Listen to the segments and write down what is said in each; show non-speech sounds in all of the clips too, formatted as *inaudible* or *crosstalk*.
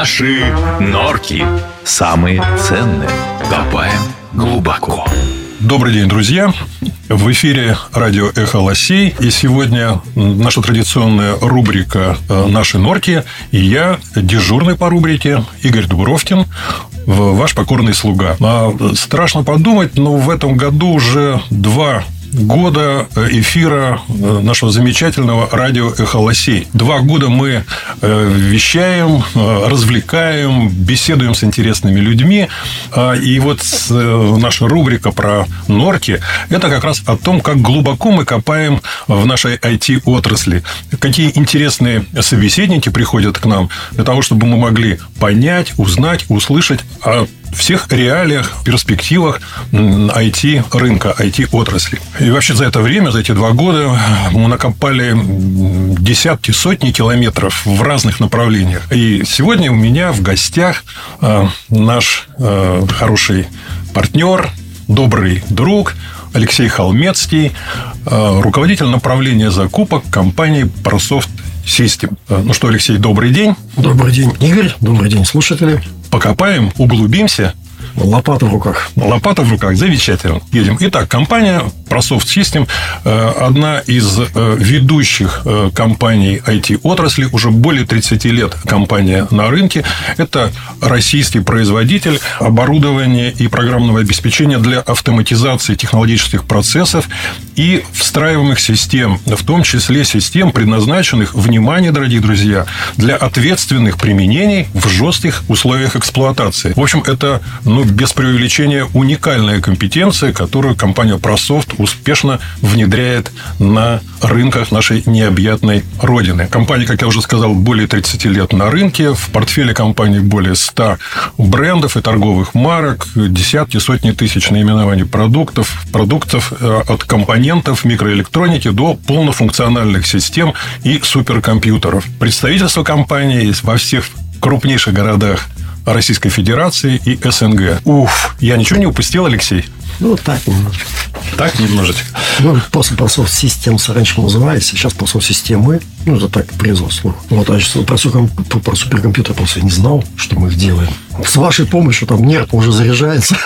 Наши норки самые ценные. Копаем глубоко. Добрый день, друзья! В эфире радио «Эхо Лосей». И сегодня наша традиционная рубрика э, «Наши норки». И я, дежурный по рубрике, Игорь Дубровкин, ваш покорный слуга. А страшно подумать, но в этом году уже два года э, эфира э, нашего замечательного радио «Эхолосей». Два года мы э, вещаем, развлекаем, беседуем с интересными людьми. А, и вот наша рубрика про норки – это как раз о том, как глубоко мы копаем в нашей IT-отрасли. Какие интересные собеседники приходят к нам для того, чтобы мы могли понять, узнать, услышать о всех реалиях, перспективах IT-рынка, IT-отрасли. И вообще за это время, за эти два года мы накопали десятки, сотни километров в разных направлениях. И сегодня у меня в гостях э, наш э, хороший партнер, добрый друг Алексей Холмецкий, э, руководитель направления закупок компании ProSoft System. Ну что, Алексей, добрый день. Добрый день, Игорь. Добрый день, слушатели покопаем, углубимся. Лопата в руках. Лопата в руках. Замечательно. Едем. Итак, компания ProSoft System э, одна из э, ведущих э, компаний IT-отрасли. Уже более 30 лет компания на рынке. Это российский производитель оборудования и программного обеспечения для автоматизации технологических процессов и встраиваемых систем, в том числе систем, предназначенных, внимание, дорогие друзья, для ответственных применений в жестких условиях эксплуатации. В общем, это, ну, без преувеличения, уникальная компетенция, которую компания ProSoft успешно внедряет на рынках нашей необъятной родины. Компания, как я уже сказал, более 30 лет на рынке. В портфеле компании более 100 брендов и торговых марок, десятки, сотни тысяч наименований продуктов, продуктов э, от компонентов микроэлектроники до полнофункциональных систем и суперкомпьютеров. Представительство компании есть во всех крупнейших городах Российской Федерации и СНГ. Уф, я ничего не упустил, Алексей? Ну, так немножечко. Так немножечко. Ну, после ProSoft Systems раньше назывались, сейчас ProSoft системы. Ну, это так, производство. Вот, а про, про, про суперкомпьютер просто не знал, что мы их делаем. С вашей помощью там нерв уже заряжается.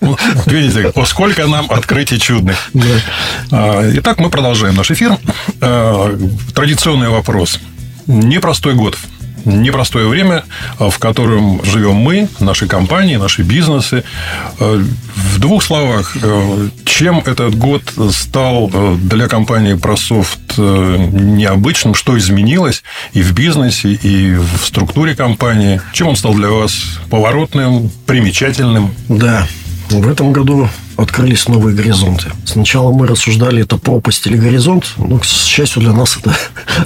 Ну, видите, сколько нам открытий чудных. Да. А, итак, мы продолжаем наш эфир. А, традиционный вопрос. Непростой год непростое время, в котором живем мы, наши компании, наши бизнесы. В двух словах, чем этот год стал для компании ProSoft необычным, что изменилось и в бизнесе, и в структуре компании? Чем он стал для вас поворотным, примечательным? Да, в этом году открылись новые горизонты. Сначала мы рассуждали, это пропасть или горизонт, но, к счастью для нас, *laughs* это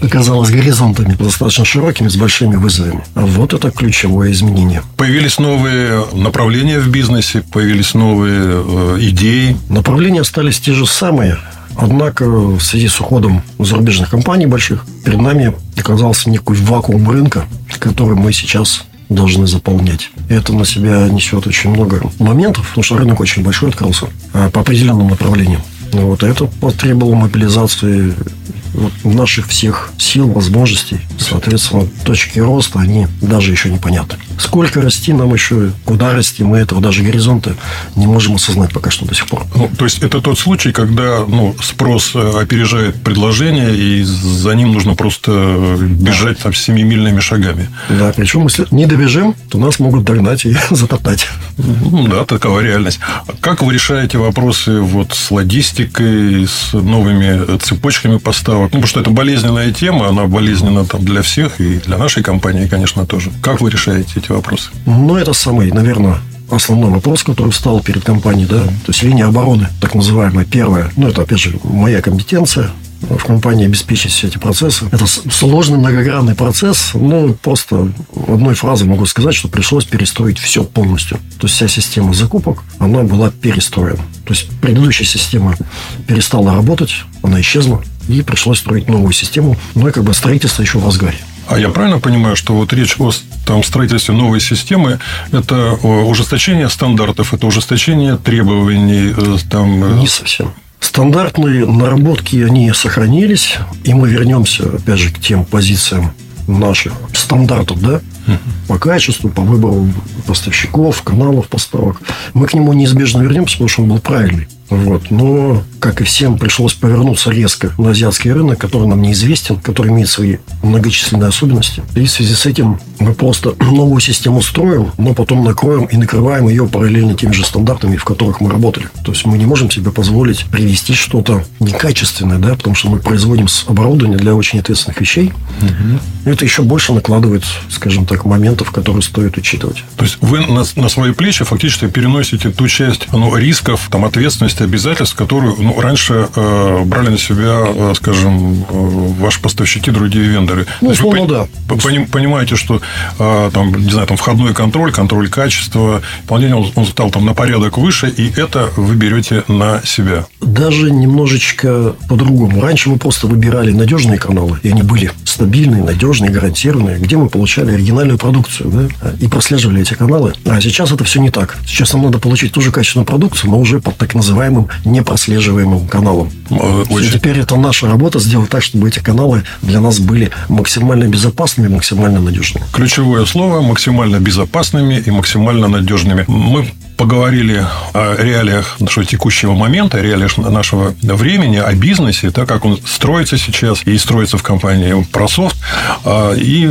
оказалось горизонтами достаточно широкими, с большими вызовами. А вот это ключевое изменение. Появились новые направления в бизнесе, появились новые э, идеи. Направления остались те же самые, Однако в связи с уходом зарубежных компаний больших перед нами оказался некий вакуум рынка, который мы сейчас должны заполнять. И это на себя несет очень много моментов, потому что рынок очень большой открылся а, по определенным направлениям. Вот это потребовало мобилизации вот наших всех сил, возможностей. Соответственно, точки роста, они даже еще непонятны. Сколько расти нам еще, куда расти, мы этого даже горизонта не можем осознать пока что до сих пор. Ну, то есть, это тот случай, когда ну, спрос э, опережает предложение, и за ним нужно просто э, бежать там семимильными шагами. Да, причем, если не добежим, то нас могут догнать и *laughs* затоптать. Ну, да, такова реальность. Как вы решаете вопросы вот с логистикой, с новыми цепочками поставок? Ну, потому что это болезненная тема, она болезненна там для всех, и для нашей компании, конечно, тоже. Как вы решаете эти вопросы? Ну, это самый, наверное, основной вопрос, который встал перед компанией, да, то есть линия обороны, так называемая, первая, ну, это, опять же, моя компетенция, в компании обеспечить все эти процессы. Это сложный многогранный процесс, но просто одной фразой могу сказать, что пришлось перестроить все полностью. То есть вся система закупок, она была перестроена. То есть предыдущая система перестала работать, она исчезла, и пришлось строить новую систему. Ну и как бы строительство еще в разгаре. А я правильно понимаю, что вот речь о там, строительстве новой системы – это ужесточение стандартов, это ужесточение требований? Э, там... Э, Не совсем. Стандартные наработки, они сохранились, и мы вернемся, опять же, к тем позициям наших стандартов, да, по качеству, по выбору поставщиков, каналов поставок. Мы к нему неизбежно вернемся, потому что он был правильный. Вот. Но, как и всем, пришлось повернуться резко на азиатский рынок, который нам неизвестен, который имеет свои многочисленные особенности. И в связи с этим мы просто *clears throat* новую систему строим, но потом накроем и накрываем ее параллельно теми же стандартами, в которых мы работали. То есть мы не можем себе позволить привести что-то некачественное, да, потому что мы производим оборудование для очень ответственных вещей. Угу. Это еще больше накладывает, скажем так, моментов, которые стоит учитывать. То есть вы на, на свои плечи фактически переносите ту часть ну, рисков, там, ответственности, обязательств, которую ну, раньше э, брали на себя, э, скажем, э, ваши поставщики, другие вендоры. Ну, условно, вы да. Пони, понимаете, что э, там, не знаю, там входной контроль, контроль качества, выполнение он, он стал там на порядок выше, и это вы берете на себя. Даже немножечко по-другому. Раньше мы просто выбирали надежные каналы, и они были стабильные, надежные, гарантированные, где мы получали оригинальную продукцию, да, и прослеживали эти каналы. А сейчас это все не так. Сейчас нам надо получить ту же качественную продукцию, но уже под так называемым непрослеживаемым каналом. Очень. И теперь это наша работа сделать так, чтобы эти каналы для нас были максимально безопасными, максимально надежными. Ключевое слово максимально безопасными и максимально надежными. Мы поговорили о реалиях нашего текущего момента, о реалиях нашего времени, о бизнесе, так как он строится сейчас и строится в компании ProSoft. А, и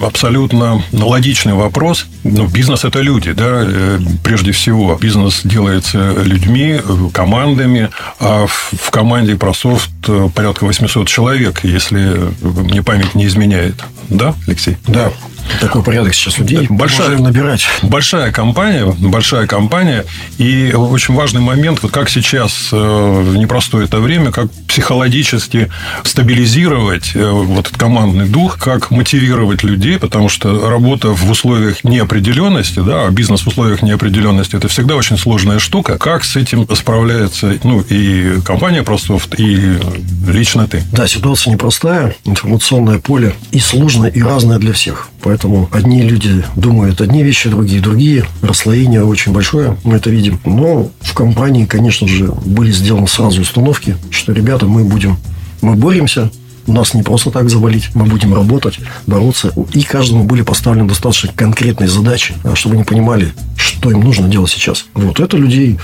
абсолютно логичный вопрос. Ну, бизнес – это люди, да, э, прежде всего. Бизнес делается людьми, командами. А в команде ProSoft э, порядка 800 человек, если мне память не изменяет. Да, Алексей? Да. Такой порядок сейчас людей. Большая, набирать. большая компания, большая компания. И очень важный момент, вот как сейчас э, в непростое это время, как психологически стабилизировать э, вот этот командный дух, как мотивировать людей, потому что работа в условиях неопределенности, да, а бизнес в условиях неопределенности, это всегда очень сложная штука. Как с этим справляется ну, и компания Простофт, и лично ты? Да, ситуация непростая, информационное поле и сложное, и разное для всех. Поэтому одни люди думают одни вещи, другие другие. Расслоение очень большое, мы это видим. Но в компании, конечно же, были сделаны сразу установки, что, ребята, мы будем, мы боремся, нас не просто так завалить, мы будем работать, бороться. И каждому были поставлены достаточно конкретные задачи, а, чтобы они понимали, что им нужно делать сейчас. Вот это людей,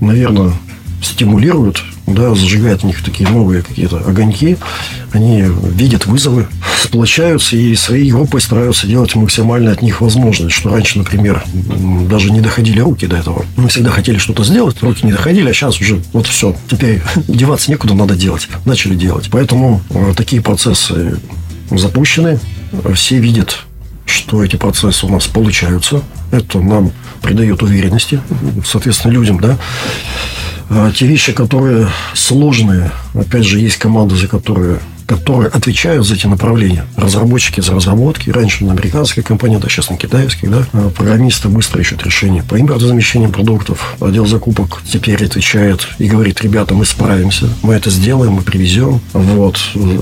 наверное, стимулирует да, зажигает у них такие новые какие-то огоньки, они видят вызовы, сплочаются и своей группой стараются делать максимально от них возможное, что раньше, например, даже не доходили руки до этого. Мы всегда хотели что-то сделать, руки не доходили, а сейчас уже вот все, теперь *laughs* деваться некуда, надо делать. Начали делать. Поэтому э, такие процессы запущены, все видят что эти процессы у нас получаются. Это нам придает уверенности, соответственно, людям, да. А те вещи, которые сложные, опять же, есть команды, за которые которые отвечают за эти направления. Разработчики за разработки. Раньше на американские компании, да, сейчас на китайских. Да. А программисты быстро ищут решения по импортозамещению продуктов. Отдел закупок теперь отвечает и говорит, ребята, мы справимся, мы это сделаем, мы привезем. Вот.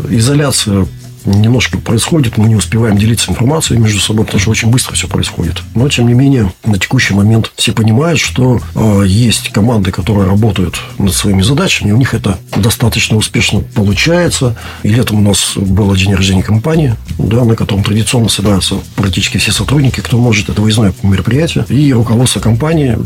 Изоляция немножко происходит, мы не успеваем делиться информацией между собой, потому что очень быстро все происходит. Но, тем не менее, на текущий момент все понимают, что э, есть команды, которые работают над своими задачами, и у них это достаточно успешно получается. И летом у нас был день рождения компании, да, на котором традиционно собираются практически все сотрудники, кто может, это выездное мероприятие. И руководство компании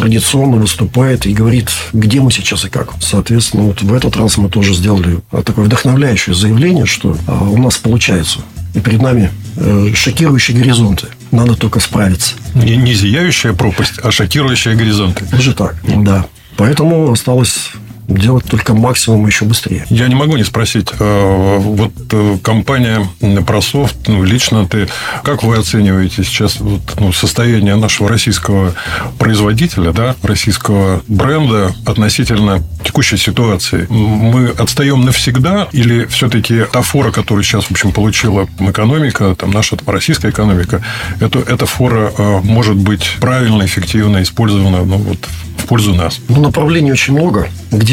традиционно выступает и говорит, где мы сейчас и как. Соответственно, вот в этот раз мы тоже сделали такое вдохновляющее заявление, что а, у нас получается. И перед нами э, шокирующие горизонты. Надо только справиться. Не, не зияющая пропасть, а шокирующие горизонты. Даже так, да. Поэтому осталось делать только максимум еще быстрее. Я не могу не спросить. Э, вот э, компания ProSoft, ну, лично ты, как вы оцениваете сейчас вот, ну, состояние нашего российского производителя, да, российского бренда относительно текущей ситуации? Мы отстаем навсегда или все-таки та фора, которую сейчас, в общем, получила экономика, там, наша там, российская экономика, это, эта фора э, может быть правильно, эффективно использована ну, вот, в пользу нас? Ну, направлений очень много.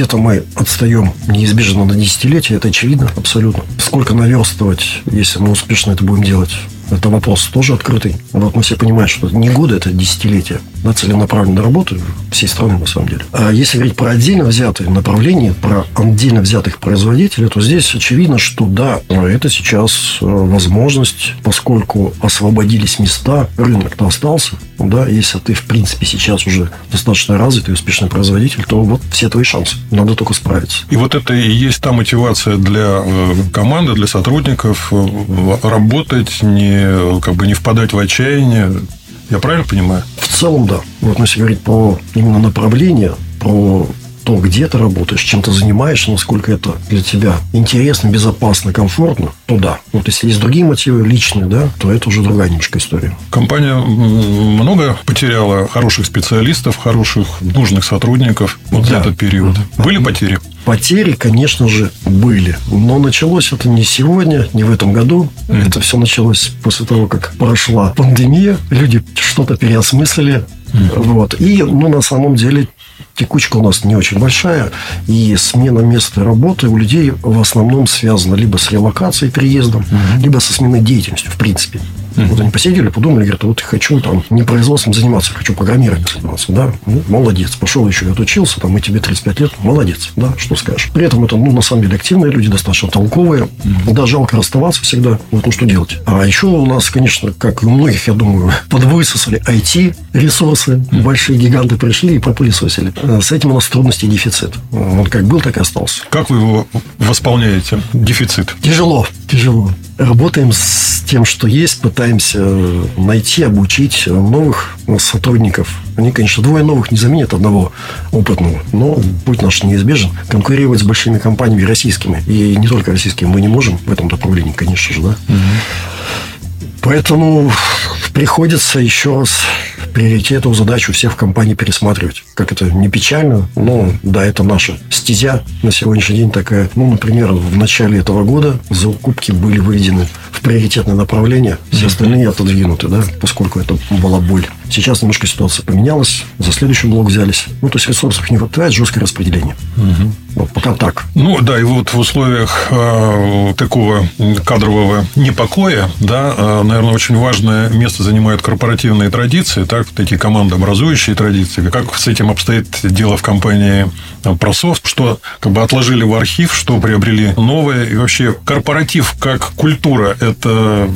Где-то мы отстаем неизбежно на десятилетия, это очевидно абсолютно. Сколько наверстывать, если мы успешно это будем делать? Это вопрос тоже открытый. Вот мы все понимаем, что не годы, это десятилетия. Да, целенаправленной работы всей страны, на самом деле. А если говорить про отдельно взятые направления, про отдельно взятых производителей, то здесь очевидно, что да, это сейчас э, возможность, поскольку освободились места, рынок-то остался. Да, если ты, в принципе, сейчас уже достаточно развитый, успешный производитель, то вот все твои шансы. Надо только справиться. И вот это и есть та мотивация для э, команды, для сотрудников э, работать, не, как бы не впадать в отчаяние. Я правильно понимаю? В целом, да. Вот если говорить про именно направление, про то, где ты работаешь, чем ты занимаешься, насколько это для тебя интересно, безопасно, комфортно, то да. Вот если есть другие мотивы личные, да, то это уже другая немножко история. Компания много потеряла хороших специалистов, хороших, нужных сотрудников вот да. за этот период. Были потери? Потери, конечно же, были. Но началось это не сегодня, не в этом году. Mm-hmm. Это все началось после того, как прошла пандемия. Люди что-то переосмыслили. Mm-hmm. Вот. И, ну, на самом деле, текучка у нас не очень большая, и смена места работы у людей в основном связана либо с релокацией, переездом, угу. либо со сменой деятельности, в принципе. Mm-hmm. Вот они посидели, подумали, говорят, вот я хочу там не производством заниматься, хочу программированием заниматься. Да, ну, молодец, пошел еще и отучился, там, и тебе 35 лет, молодец, да, что скажешь. При этом это, ну, на самом деле, активные люди, достаточно толковые. Mm-hmm. Да, жалко расставаться всегда, вот, ну, что делать. А еще у нас, конечно, как и у многих, я думаю, *laughs* подвысосали IT-ресурсы, mm-hmm. большие гиганты пришли и пропылесосили. Э, с этим у нас трудности и дефицит. Он как был, так и остался. Как вы его восполняете, дефицит? Тяжело, тяжело. Работаем с тем, что есть, пытаемся найти, обучить новых сотрудников. Они, конечно, двое новых не заменят одного опытного, но путь наш неизбежен. Конкурировать с большими компаниями российскими, и не только российскими, мы не можем в этом направлении, конечно же, да. Угу. Поэтому приходится еще раз приоритетную задачу всех в компании пересматривать. Как это не печально, но да, это наша стезя на сегодняшний день такая. Ну, например, в начале этого года закупки были выведены в приоритетное направление, все остальные отодвинуты, да, поскольку это была боль. Сейчас немножко ситуация поменялась, за следующий блок взялись. Ну, то есть ресурсов не хватает, жесткое распределение. Угу. Вот пока так. Ну, да, и вот в условиях э, такого кадрового непокоя, да, э, наверное, очень важное место занимают корпоративные традиции, так, вот эти командообразующие традиции. Как с этим обстоит дело в компании Прософт? Что как бы отложили в архив, что приобрели новое? И вообще корпоратив как культура, это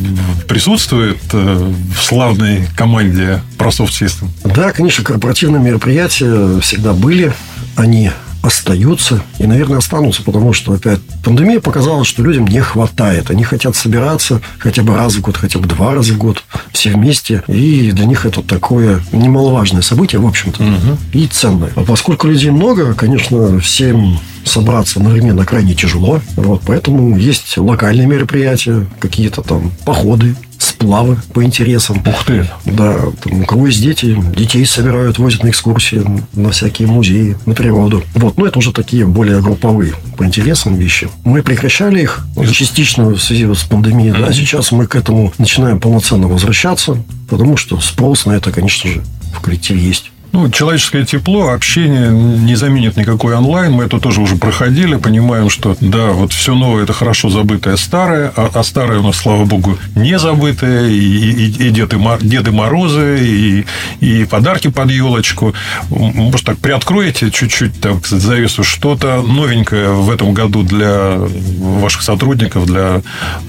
присутствует э, в славной команде Прософт System? Да, конечно, корпоративные мероприятия всегда были. Они остаются и, наверное, останутся, потому что опять пандемия показала, что людям не хватает. Они хотят собираться хотя бы раз в год, хотя бы два раза в год, все вместе. И для них это такое немаловажное событие, в общем-то, угу. и ценное. А поскольку людей много, конечно, всем собраться одновременно крайне тяжело. Вот, поэтому есть локальные мероприятия, какие-то там походы, сплавы по интересам. Ух ты! Да, там, у кого есть дети, детей собирают, возят на экскурсии, на всякие музеи, на природу. Вот, но это уже такие более групповые по интересам вещи. Мы прекращали их частично в связи с пандемией, да, сейчас мы к этому начинаем полноценно возвращаться, потому что спрос на это, конечно же, в коллективе есть. Ну, человеческое тепло, общение не заменит никакой онлайн. Мы это тоже уже проходили, понимаем, что да, вот все новое это хорошо забытое старое, а, а старое у нас, слава богу, не забытое. И, и, и Деды, Деды Морозы, и, и подарки под елочку. Может, так приоткроете чуть-чуть так завесу что-то новенькое в этом году для ваших сотрудников, для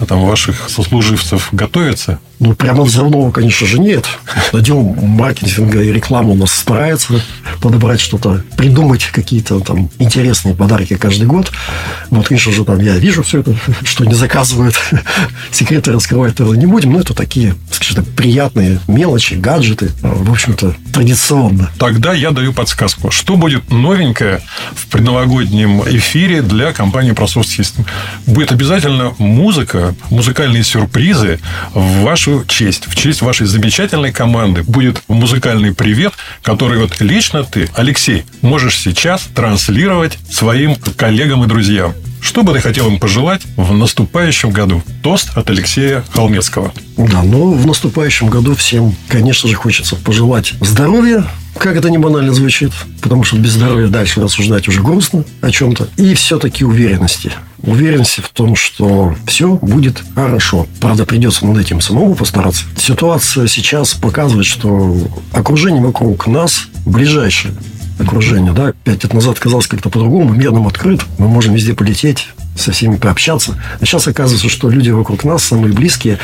там, ваших сослуживцев готовится? Ну, прямо взрывного, конечно же, нет. Отдел маркетинга и рекламы у нас старается подобрать что-то, придумать какие-то там интересные подарки каждый год. Вот, конечно же, там я вижу все это, *laughs* что не заказывают. *laughs* Секреты раскрывать тоже не будем, но это такие, скажем так, приятные мелочи, гаджеты. В общем-то, традиционно. Тогда я даю подсказку. Что будет новенькое в предновогоднем эфире для компании ProSoft System? Будет обязательно музыка, музыкальные сюрпризы в вашу честь, в честь вашей замечательной команды будет музыкальный привет, который вот лично ты, Алексей, можешь сейчас транслировать своим коллегам и друзьям. Что бы ты хотел им пожелать в наступающем году? Тост от Алексея Холмецкого. Да, ну, в наступающем году всем, конечно же, хочется пожелать здоровья, Как это не банально звучит, потому что без здоровья дальше рассуждать уже грустно о чем-то. И все-таки уверенности. Уверенности в том, что все будет хорошо. Правда, придется над этим самому постараться. Ситуация сейчас показывает, что окружение вокруг нас ближайшее окружение, да, пять лет назад казалось как-то по-другому, мир нам открыт, мы можем везде полететь, со всеми пообщаться. А сейчас оказывается, что люди вокруг нас, самые близкие,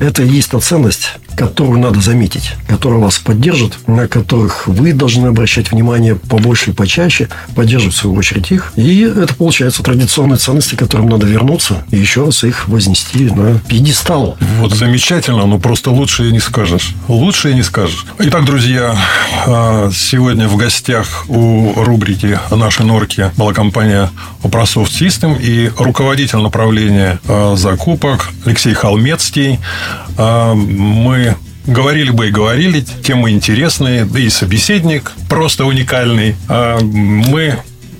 это и есть та ценность, которую надо заметить, которая вас поддержит, на которых вы должны обращать внимание побольше и почаще, поддерживать в свою очередь их. И это получается традиционные ценности, к которым надо вернуться и еще раз их вознести на пьедестал. Вот замечательно, но просто лучше и не скажешь. Лучше и не скажешь. Итак, друзья, а, сегодня в гостях у рубрики «Наши норки» была компания Uprosoft System и руководитель направления а, закупок Алексей Холмецкий. А, мы говорили бы и говорили, темы интересные, да и собеседник просто уникальный. А, мы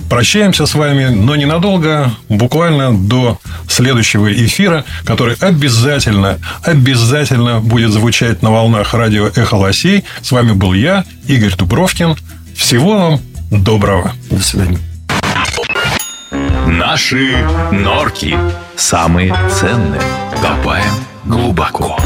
прощаемся с вами, но ненадолго, буквально до следующего эфира, который обязательно, обязательно будет звучать на волнах радио «Эхо Лосей». С вами был я, Игорь Дубровкин. Всего вам доброго. До свидания. Наши норки самые ценные. Копаем глубоко.